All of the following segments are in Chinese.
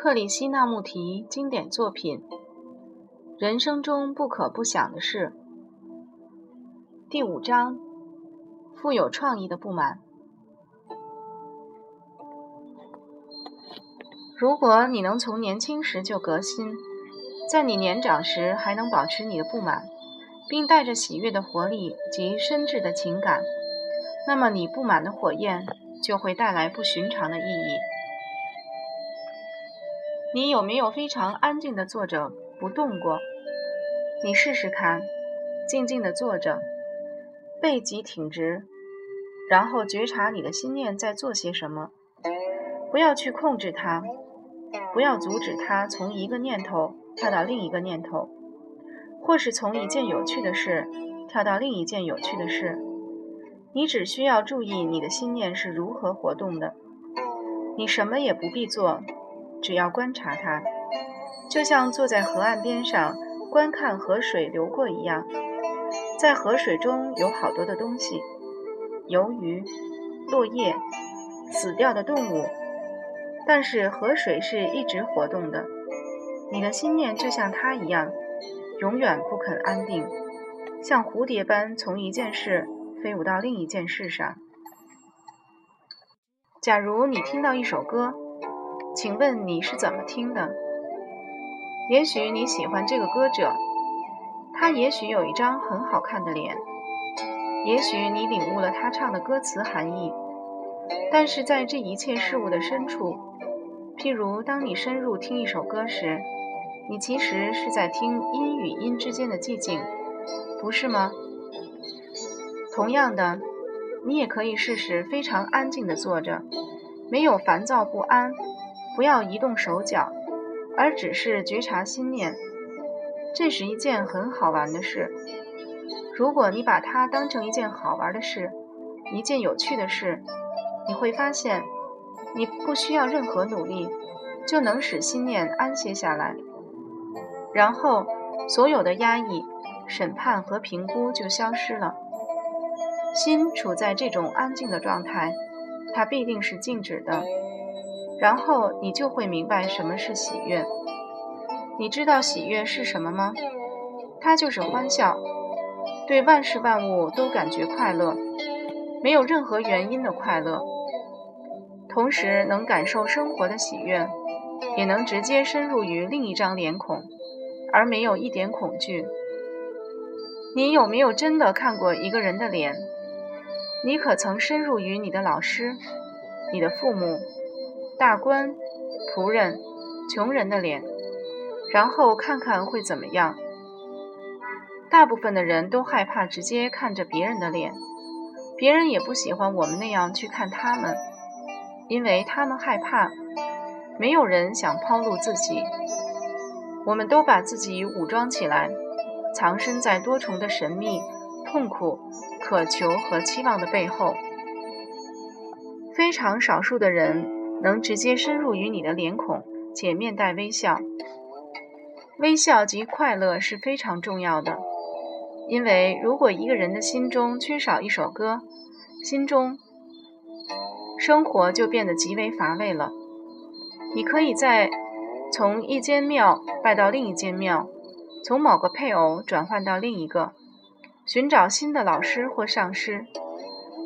克里希那穆提经典作品《人生中不可不想的事》第五章：富有创意的不满。如果你能从年轻时就革新，在你年长时还能保持你的不满，并带着喜悦的活力及深挚的情感，那么你不满的火焰就会带来不寻常的意义。你有没有非常安静地坐着不动过？你试试看，静静地坐着，背脊挺直，然后觉察你的心念在做些什么。不要去控制它，不要阻止它从一个念头跳到另一个念头，或是从一件有趣的事跳到另一件有趣的事。你只需要注意你的心念是如何活动的。你什么也不必做。只要观察它，就像坐在河岸边上观看河水流过一样。在河水中有好多的东西：鱿鱼、落叶、死掉的动物。但是河水是一直活动的。你的心念就像它一样，永远不肯安定，像蝴蝶般从一件事飞舞到另一件事上。假如你听到一首歌。请问你是怎么听的？也许你喜欢这个歌者，他也许有一张很好看的脸，也许你领悟了他唱的歌词含义。但是在这一切事物的深处，譬如当你深入听一首歌时，你其实是在听音与音之间的寂静，不是吗？同样的，你也可以试试非常安静地坐着，没有烦躁不安。不要移动手脚，而只是觉察心念，这是一件很好玩的事。如果你把它当成一件好玩的事，一件有趣的事，你会发现，你不需要任何努力，就能使心念安歇下来。然后，所有的压抑、审判和评估就消失了。心处在这种安静的状态，它必定是静止的。然后你就会明白什么是喜悦。你知道喜悦是什么吗？它就是欢笑，对万事万物都感觉快乐，没有任何原因的快乐，同时能感受生活的喜悦，也能直接深入于另一张脸孔，而没有一点恐惧。你有没有真的看过一个人的脸？你可曾深入于你的老师、你的父母？大官、仆人、穷人的脸，然后看看会怎么样。大部分的人都害怕直接看着别人的脸，别人也不喜欢我们那样去看他们，因为他们害怕。没有人想抛露自己，我们都把自己武装起来，藏身在多重的神秘、痛苦、渴求和期望的背后。非常少数的人。能直接深入于你的脸孔，且面带微笑。微笑及快乐是非常重要的，因为如果一个人的心中缺少一首歌，心中生活就变得极为乏味了。你可以在从一间庙拜到另一间庙，从某个配偶转换到另一个，寻找新的老师或上师。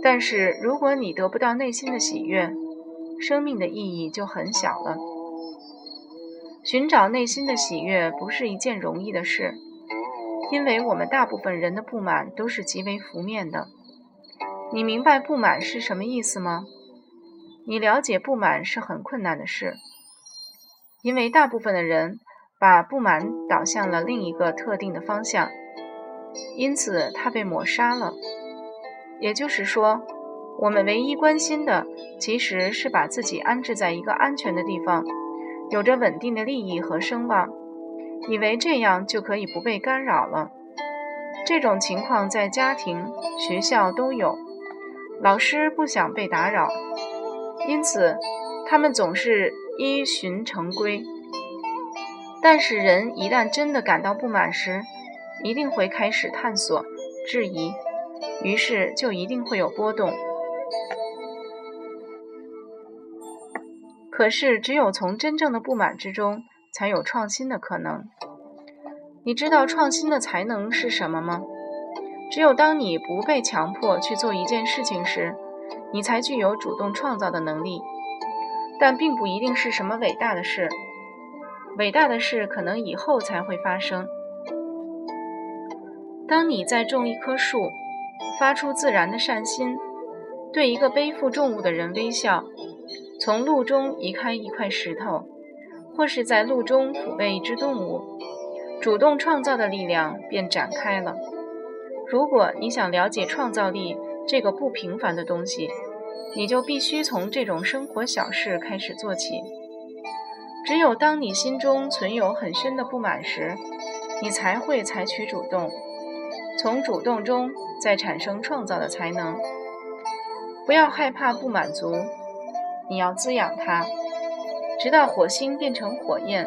但是如果你得不到内心的喜悦，生命的意义就很小了。寻找内心的喜悦不是一件容易的事，因为我们大部分人的不满都是极为负面的。你明白不满是什么意思吗？你了解不满是很困难的事，因为大部分的人把不满导向了另一个特定的方向，因此它被抹杀了。也就是说。我们唯一关心的，其实是把自己安置在一个安全的地方，有着稳定的利益和声望，以为这样就可以不被干扰了。这种情况在家庭、学校都有。老师不想被打扰，因此他们总是依循成规。但是人一旦真的感到不满时，一定会开始探索、质疑，于是就一定会有波动。可是，只有从真正的不满之中，才有创新的可能。你知道创新的才能是什么吗？只有当你不被强迫去做一件事情时，你才具有主动创造的能力。但并不一定是什么伟大的事，伟大的事可能以后才会发生。当你在种一棵树，发出自然的善心，对一个背负重物的人微笑，从路中移开一块石头，或是在路中抚慰一只动物，主动创造的力量便展开了。如果你想了解创造力这个不平凡的东西，你就必须从这种生活小事开始做起。只有当你心中存有很深的不满时，你才会采取主动，从主动中再产生创造的才能。不要害怕不满足，你要滋养它，直到火星变成火焰，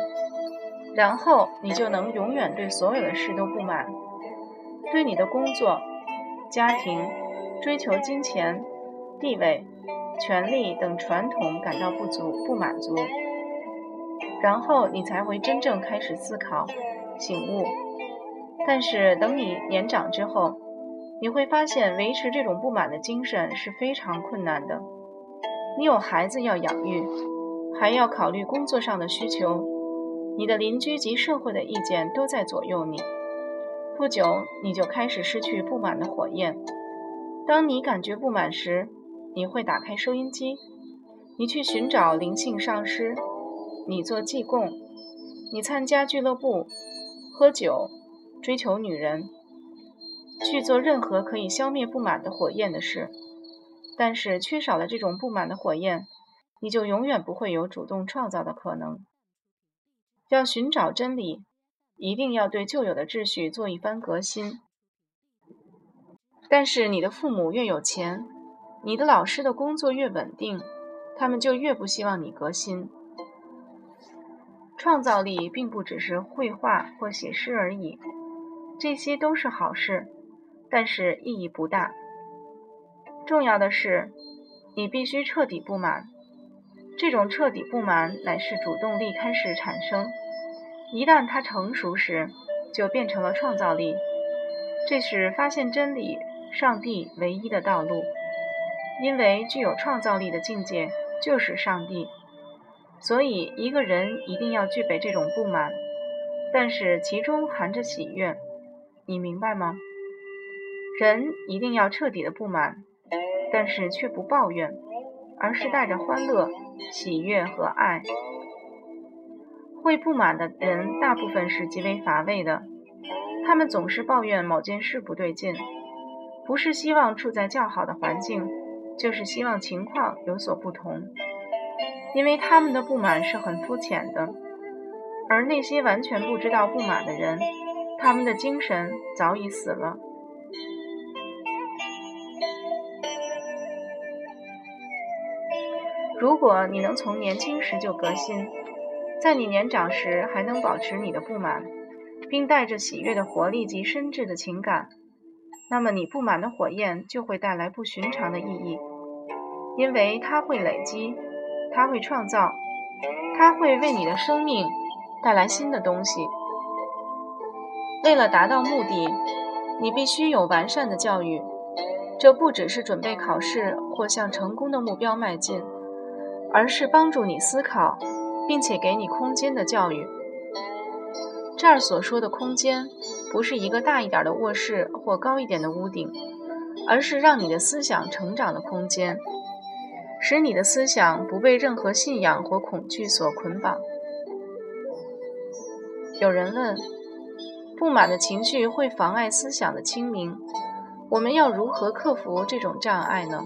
然后你就能永远对所有的事都不满，对你的工作、家庭、追求金钱、地位。权力等传统感到不足、不满足，然后你才会真正开始思考、醒悟。但是等你年长之后，你会发现维持这种不满的精神是非常困难的。你有孩子要养育，还要考虑工作上的需求，你的邻居及社会的意见都在左右你。不久，你就开始失去不满的火焰。当你感觉不满时，你会打开收音机，你去寻找灵性上师，你做济供，你参加俱乐部，喝酒，追求女人，去做任何可以消灭不满的火焰的事。但是缺少了这种不满的火焰，你就永远不会有主动创造的可能。要寻找真理，一定要对旧有的秩序做一番革新。但是你的父母越有钱。你的老师的工作越稳定，他们就越不希望你革新。创造力并不只是绘画或写诗而已，这些都是好事，但是意义不大。重要的是，你必须彻底不满。这种彻底不满乃是主动力开始产生，一旦它成熟时，就变成了创造力。这是发现真理、上帝唯一的道路。因为具有创造力的境界就是上帝，所以一个人一定要具备这种不满，但是其中含着喜悦，你明白吗？人一定要彻底的不满，但是却不抱怨，而是带着欢乐、喜悦和爱。会不满的人大部分是极为乏味的，他们总是抱怨某件事不对劲，不是希望处在较好的环境。就是希望情况有所不同，因为他们的不满是很肤浅的，而那些完全不知道不满的人，他们的精神早已死了。如果你能从年轻时就革新，在你年长时还能保持你的不满，并带着喜悦的活力及深挚的情感。那么，你不满的火焰就会带来不寻常的意义，因为它会累积，它会创造，它会为你的生命带来新的东西。为了达到目的，你必须有完善的教育。这不只是准备考试或向成功的目标迈进，而是帮助你思考，并且给你空间的教育。这儿所说的空间。不是一个大一点的卧室或高一点的屋顶，而是让你的思想成长的空间，使你的思想不被任何信仰或恐惧所捆绑。有人问：不满的情绪会妨碍思想的清明，我们要如何克服这种障碍呢？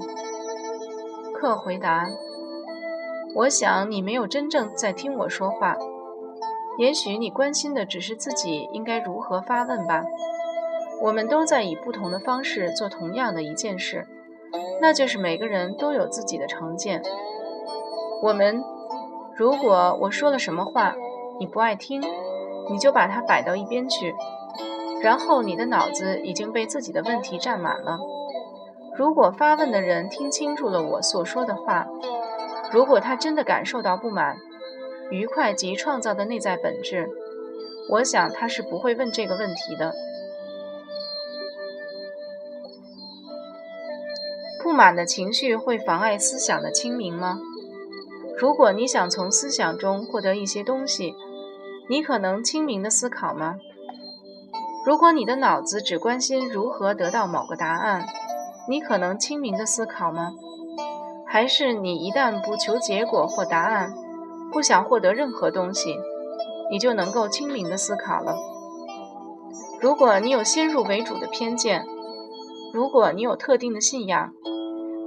克回答：我想你没有真正在听我说话。也许你关心的只是自己应该如何发问吧。我们都在以不同的方式做同样的一件事，那就是每个人都有自己的成见。我们，如果我说了什么话你不爱听，你就把它摆到一边去，然后你的脑子已经被自己的问题占满了。如果发问的人听清楚了我所说的话，如果他真的感受到不满、愉快及创造的内在本质，我想他是不会问这个问题的。不满的情绪会妨碍思想的清明吗？如果你想从思想中获得一些东西，你可能清明的思考吗？如果你的脑子只关心如何得到某个答案，你可能清明的思考吗？还是你一旦不求结果或答案，不想获得任何东西，你就能够清明的思考了？如果你有先入为主的偏见，如果你有特定的信仰，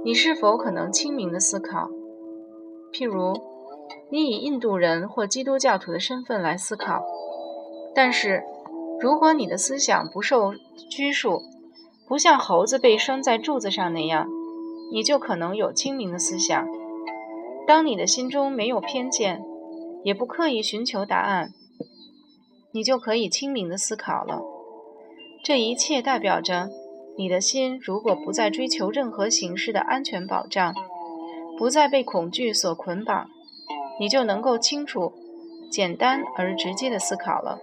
你是否可能清明的思考？譬如，你以印度人或基督教徒的身份来思考，但是，如果你的思想不受拘束，不像猴子被拴在柱子上那样，你就可能有清明的思想。当你的心中没有偏见，也不刻意寻求答案，你就可以清明的思考了。这一切代表着，你的心如果不再追求任何形式的安全保障。不再被恐惧所捆绑，你就能够清楚、简单而直接的思考了。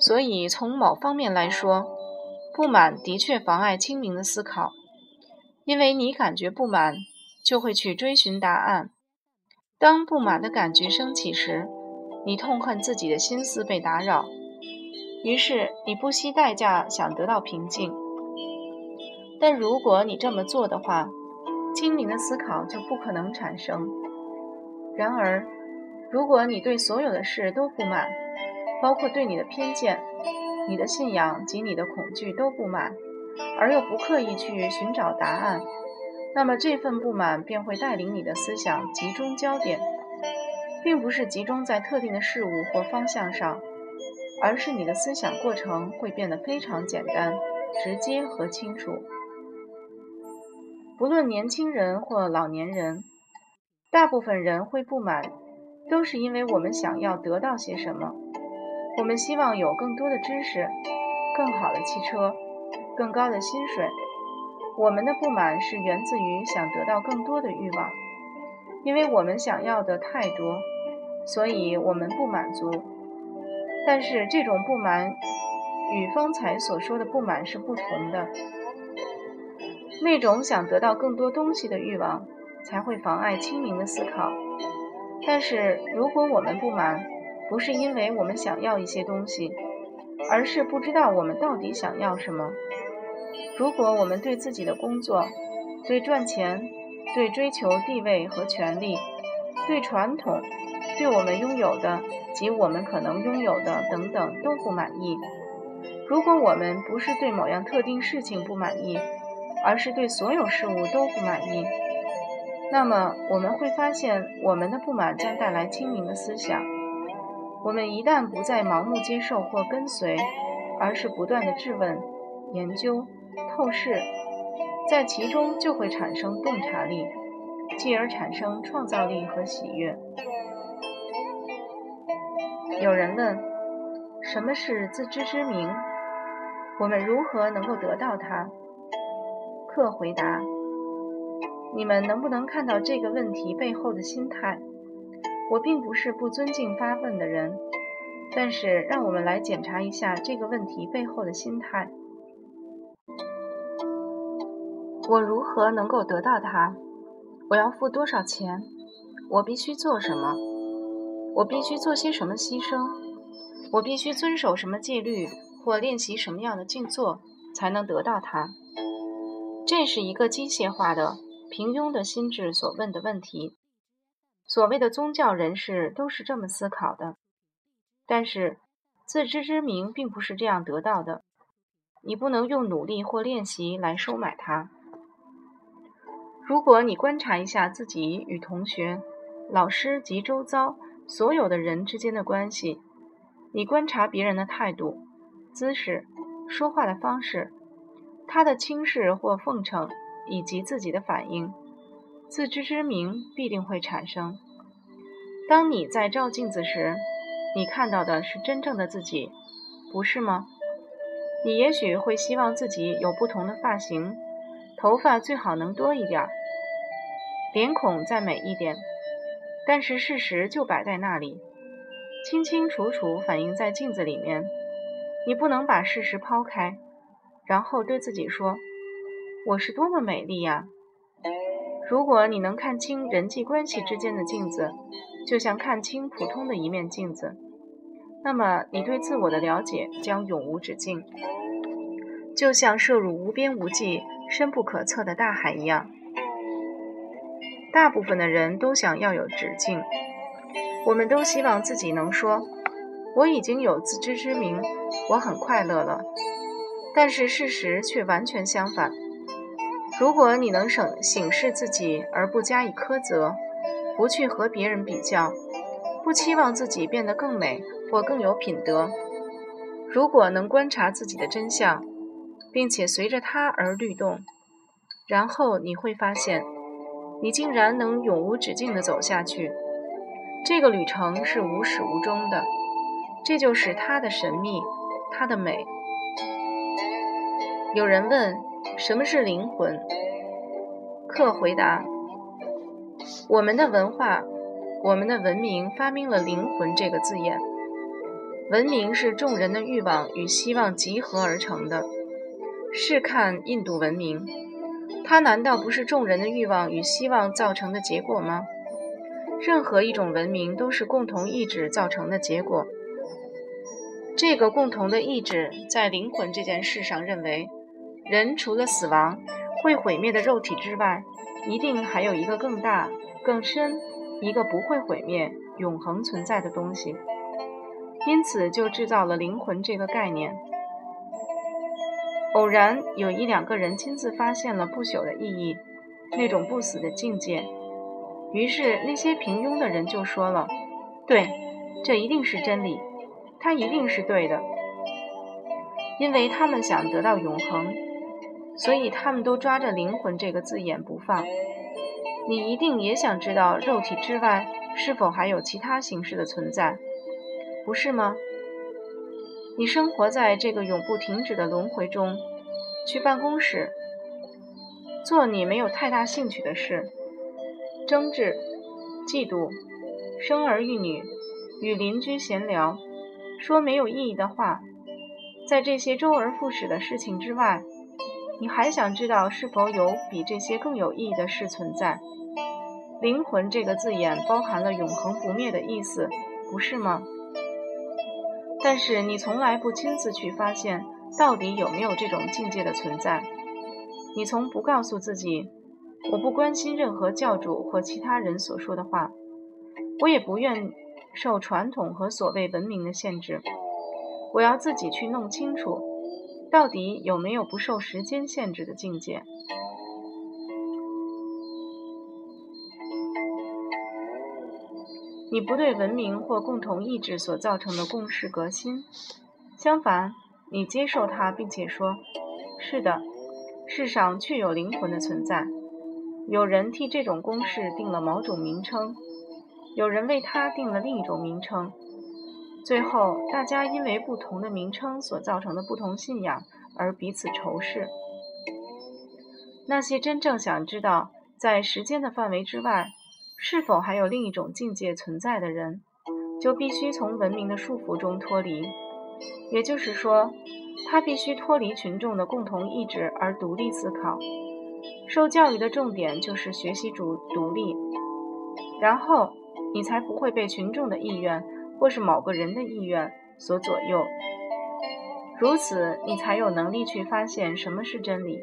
所以，从某方面来说，不满的确妨碍清明的思考，因为你感觉不满，就会去追寻答案。当不满的感觉升起时，你痛恨自己的心思被打扰，于是你不惜代价想得到平静。但如果你这么做的话，清明的思考就不可能产生。然而，如果你对所有的事都不满，包括对你的偏见、你的信仰及你的恐惧都不满，而又不刻意去寻找答案，那么这份不满便会带领你的思想集中焦点，并不是集中在特定的事物或方向上，而是你的思想过程会变得非常简单、直接和清楚。不论年轻人或老年人，大部分人会不满，都是因为我们想要得到些什么。我们希望有更多的知识、更好的汽车、更高的薪水。我们的不满是源自于想得到更多的欲望，因为我们想要的太多，所以我们不满足。但是这种不满与方才所说的不满是不同的。那种想得到更多东西的欲望，才会妨碍清明的思考。但是，如果我们不满，不是因为我们想要一些东西，而是不知道我们到底想要什么。如果我们对自己的工作、对赚钱、对追求地位和权利、对传统、对我们拥有的及我们可能拥有的等等都不满意，如果我们不是对某样特定事情不满意，而是对所有事物都不满意，那么我们会发现，我们的不满将带来清明的思想。我们一旦不再盲目接受或跟随，而是不断的质问、研究、透视，在其中就会产生洞察力，继而产生创造力和喜悦。有人问：什么是自知之明？我们如何能够得到它？克回答：“你们能不能看到这个问题背后的心态？我并不是不尊敬发问的人，但是让我们来检查一下这个问题背后的心态。我如何能够得到它？我要付多少钱？我必须做什么？我必须做些什么牺牲？我必须遵守什么戒律或练习什么样的静坐才能得到它？”这是一个机械化的、平庸的心智所问的问题。所谓的宗教人士都是这么思考的。但是，自知之明并不是这样得到的。你不能用努力或练习来收买它。如果你观察一下自己与同学、老师及周遭所有的人之间的关系，你观察别人的态度、姿势、说话的方式。他的轻视或奉承，以及自己的反应，自知之明必定会产生。当你在照镜子时，你看到的是真正的自己，不是吗？你也许会希望自己有不同的发型，头发最好能多一点。脸孔再美一点，但是事实就摆在那里，清清楚楚反映在镜子里面。你不能把事实抛开，然后对自己说：“我是多么美丽呀！”如果你能看清人际关系之间的镜子，就像看清普通的一面镜子，那么你对自我的了解将永无止境，就像摄入无边无际、深不可测的大海一样。大部分的人都想要有止境，我们都希望自己能说：“我已经有自知之明，我很快乐了。”但是事实却完全相反。如果你能省省视自己而不加以苛责，不去和别人比较，不期望自己变得更美或更有品德，如果能观察自己的真相，并且随着它而律动，然后你会发现。你竟然能永无止境地走下去，这个旅程是无始无终的，这就是它的神秘，它的美。有人问什么是灵魂？客回答：我们的文化，我们的文明发明了“灵魂”这个字眼。文明是众人的欲望与希望集合而成的。试看印度文明。它难道不是众人的欲望与希望造成的结果吗？任何一种文明都是共同意志造成的结果。这个共同的意志在灵魂这件事上认为，人除了死亡会毁灭的肉体之外，一定还有一个更大、更深、一个不会毁灭、永恒存在的东西，因此就制造了灵魂这个概念。偶然有一两个人亲自发现了不朽的意义，那种不死的境界。于是那些平庸的人就说了：“对，这一定是真理，它一定是对的。”因为他们想得到永恒，所以他们都抓着“灵魂”这个字眼不放。你一定也想知道肉体之外是否还有其他形式的存在，不是吗？你生活在这个永不停止的轮回中，去办公室做你没有太大兴趣的事，争执、嫉妒、生儿育女、与邻居闲聊、说没有意义的话。在这些周而复始的事情之外，你还想知道是否有比这些更有意义的事存在？灵魂这个字眼包含了永恒不灭的意思，不是吗？但是你从来不亲自去发现到底有没有这种境界的存在。你从不告诉自己：“我不关心任何教主或其他人所说的话，我也不愿受传统和所谓文明的限制。我要自己去弄清楚，到底有没有不受时间限制的境界。”你不对文明或共同意志所造成的共识革新，相反，你接受它，并且说：“是的，世上确有灵魂的存在。有人替这种公式定了某种名称，有人为它定了另一种名称。最后，大家因为不同的名称所造成的不同信仰而彼此仇视。那些真正想知道在时间的范围之外。”是否还有另一种境界存在的人，就必须从文明的束缚中脱离。也就是说，他必须脱离群众的共同意志而独立思考。受教育的重点就是学习主独立，然后你才不会被群众的意愿或是某个人的意愿所左右。如此，你才有能力去发现什么是真理。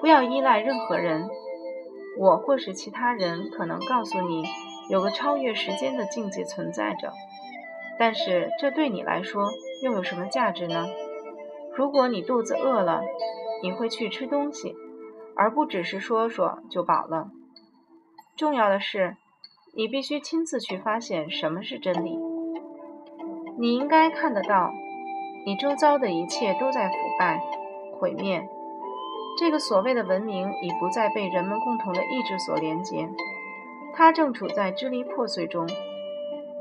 不要依赖任何人。我或是其他人可能告诉你，有个超越时间的境界存在着，但是这对你来说又有什么价值呢？如果你肚子饿了，你会去吃东西，而不只是说说就饱了。重要的是，你必须亲自去发现什么是真理。你应该看得到，你周遭的一切都在腐败、毁灭。这个所谓的文明已不再被人们共同的意志所连接，它正处在支离破碎中。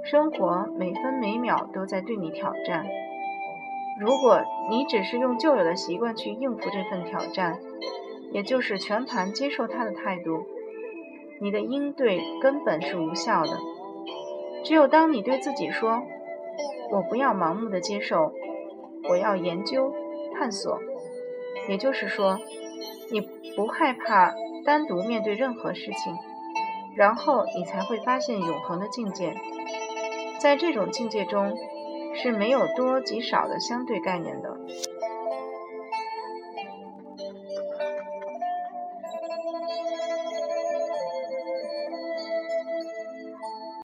生活每分每秒都在对你挑战。如果你只是用旧有的习惯去应付这份挑战，也就是全盘接受它的态度，你的应对根本是无效的。只有当你对自己说：“我不要盲目的接受，我要研究探索。”也就是说，不害怕单独面对任何事情，然后你才会发现永恒的境界。在这种境界中，是没有多及少的相对概念的。